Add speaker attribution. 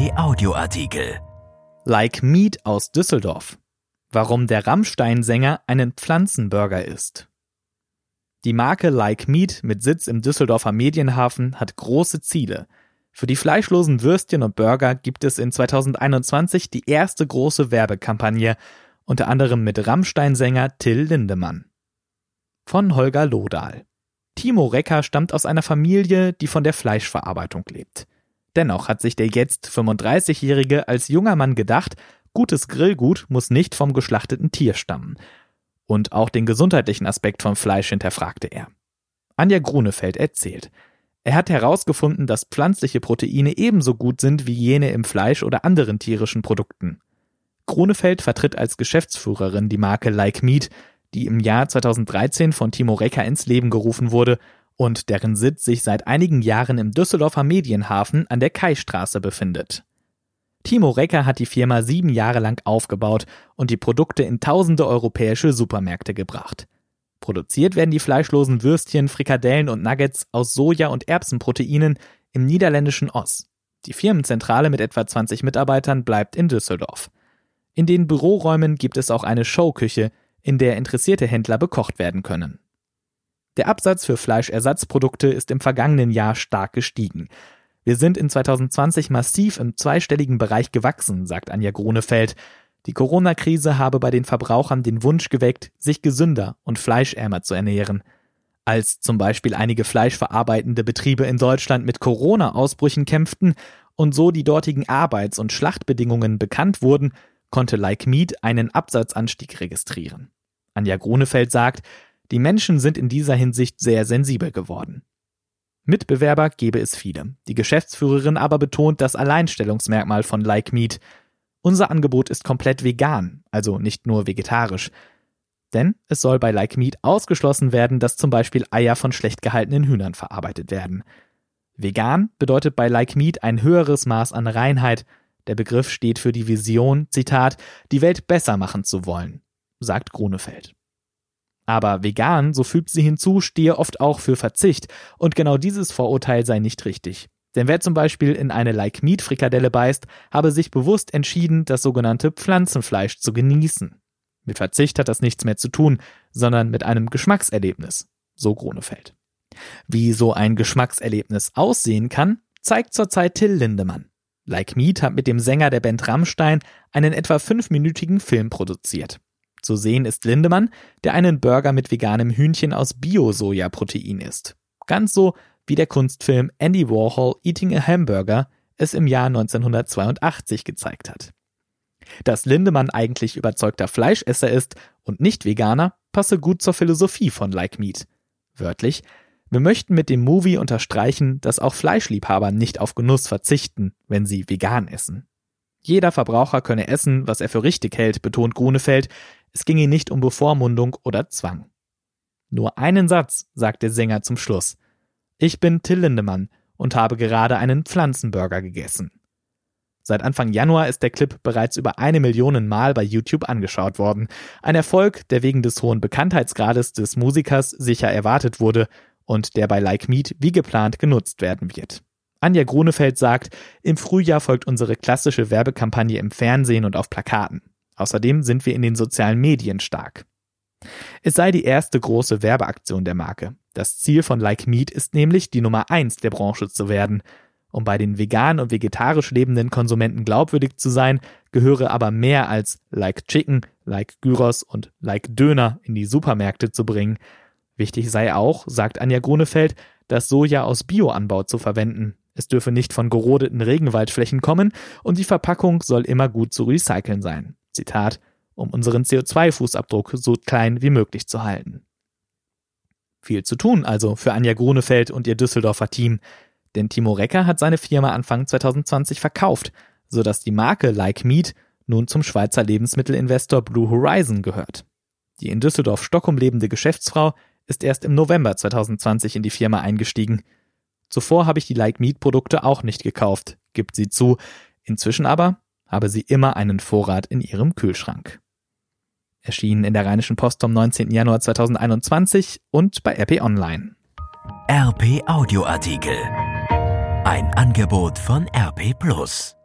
Speaker 1: RP Audioartikel.
Speaker 2: Like Meat aus Düsseldorf. Warum der Rammstein-Sänger einen Pflanzenburger isst. Die Marke Like Meat mit Sitz im Düsseldorfer Medienhafen hat große Ziele. Für die fleischlosen Würstchen und Burger gibt es in 2021 die erste große Werbekampagne, unter anderem mit Rammstein-Sänger Till Lindemann. Von Holger Lodahl. Timo Recker stammt aus einer Familie, die von der Fleischverarbeitung lebt. Dennoch hat sich der jetzt 35-Jährige als junger Mann gedacht, gutes Grillgut muss nicht vom geschlachteten Tier stammen. Und auch den gesundheitlichen Aspekt vom Fleisch hinterfragte er. Anja Grunefeld erzählt. Er hat herausgefunden, dass pflanzliche Proteine ebenso gut sind wie jene im Fleisch oder anderen tierischen Produkten. Grunefeld vertritt als Geschäftsführerin die Marke Like Meat, die im Jahr 2013 von Timo Recker ins Leben gerufen wurde und deren Sitz sich seit einigen Jahren im Düsseldorfer Medienhafen an der Kaistraße befindet. Timo Recker hat die Firma sieben Jahre lang aufgebaut und die Produkte in tausende europäische Supermärkte gebracht. Produziert werden die fleischlosen Würstchen, Frikadellen und Nuggets aus Soja- und Erbsenproteinen im niederländischen Oss. Die Firmenzentrale mit etwa 20 Mitarbeitern bleibt in Düsseldorf. In den Büroräumen gibt es auch eine Showküche, in der interessierte Händler bekocht werden können. Der Absatz für Fleischersatzprodukte ist im vergangenen Jahr stark gestiegen. Wir sind in 2020 massiv im zweistelligen Bereich gewachsen, sagt Anja Grunefeld. Die Corona-Krise habe bei den Verbrauchern den Wunsch geweckt, sich gesünder und fleischärmer zu ernähren. Als zum Beispiel einige fleischverarbeitende Betriebe in Deutschland mit Corona-Ausbrüchen kämpften und so die dortigen Arbeits- und Schlachtbedingungen bekannt wurden, konnte Like Meat einen Absatzanstieg registrieren. Anja Grunefeld sagt, die Menschen sind in dieser Hinsicht sehr sensibel geworden. Mitbewerber gebe es viele. Die Geschäftsführerin aber betont das Alleinstellungsmerkmal von Like Meat. Unser Angebot ist komplett vegan, also nicht nur vegetarisch. Denn es soll bei Like Meat ausgeschlossen werden, dass zum Beispiel Eier von schlecht gehaltenen Hühnern verarbeitet werden. Vegan bedeutet bei Like Meat ein höheres Maß an Reinheit, der Begriff steht für die Vision, Zitat, die Welt besser machen zu wollen, sagt Grunefeld. Aber vegan, so fügt sie hinzu, stehe oft auch für Verzicht, und genau dieses Vorurteil sei nicht richtig. Denn wer zum Beispiel in eine Like Meat Frikadelle beißt, habe sich bewusst entschieden, das sogenannte Pflanzenfleisch zu genießen. Mit Verzicht hat das nichts mehr zu tun, sondern mit einem Geschmackserlebnis, so Grunefeld. Wie so ein Geschmackserlebnis aussehen kann, zeigt zurzeit Till Lindemann. Like Meat hat mit dem Sänger der Band Rammstein einen etwa fünfminütigen Film produziert. Zu sehen ist Lindemann, der einen Burger mit veganem Hühnchen aus Bio-Soja-Protein isst. Ganz so wie der Kunstfilm Andy Warhol Eating a Hamburger es im Jahr 1982 gezeigt hat. Dass Lindemann eigentlich überzeugter Fleischesser ist und nicht Veganer, passe gut zur Philosophie von Like Meat. Wörtlich, wir möchten mit dem Movie unterstreichen, dass auch Fleischliebhaber nicht auf Genuss verzichten, wenn sie vegan essen. Jeder Verbraucher könne essen, was er für richtig hält, betont Grunefeld. Es ginge nicht um Bevormundung oder Zwang. Nur einen Satz, sagt der Sänger zum Schluss. Ich bin Till Lindemann und habe gerade einen Pflanzenburger gegessen. Seit Anfang Januar ist der Clip bereits über eine Million Mal bei YouTube angeschaut worden. Ein Erfolg, der wegen des hohen Bekanntheitsgrades des Musikers sicher erwartet wurde und der bei Like Meat wie geplant genutzt werden wird. Anja Grunefeld sagt, im Frühjahr folgt unsere klassische Werbekampagne im Fernsehen und auf Plakaten. Außerdem sind wir in den sozialen Medien stark. Es sei die erste große Werbeaktion der Marke. Das Ziel von Like Meat ist nämlich, die Nummer eins der Branche zu werden. Um bei den vegan und vegetarisch lebenden Konsumenten glaubwürdig zu sein, gehöre aber mehr als Like Chicken, Like Gyros und Like Döner in die Supermärkte zu bringen. Wichtig sei auch, sagt Anja Grunefeld, das Soja aus Bioanbau zu verwenden. Es dürfe nicht von gerodeten Regenwaldflächen kommen und die Verpackung soll immer gut zu recyceln sein. Zitat, um unseren CO2-Fußabdruck so klein wie möglich zu halten. Viel zu tun also für Anja Grunefeld und ihr Düsseldorfer Team, denn Timo Recker hat seine Firma Anfang 2020 verkauft, sodass die Marke Like Meat nun zum Schweizer Lebensmittelinvestor Blue Horizon gehört. Die in Düsseldorf-Stockholm lebende Geschäftsfrau ist erst im November 2020 in die Firma eingestiegen. Zuvor habe ich die Like Meat Produkte auch nicht gekauft, gibt sie zu. Inzwischen aber habe sie immer einen Vorrat in ihrem Kühlschrank. Erschienen in der Rheinischen Post vom 19. Januar 2021 und bei RP Online.
Speaker 1: RP Audioartikel. Ein Angebot von RP Plus.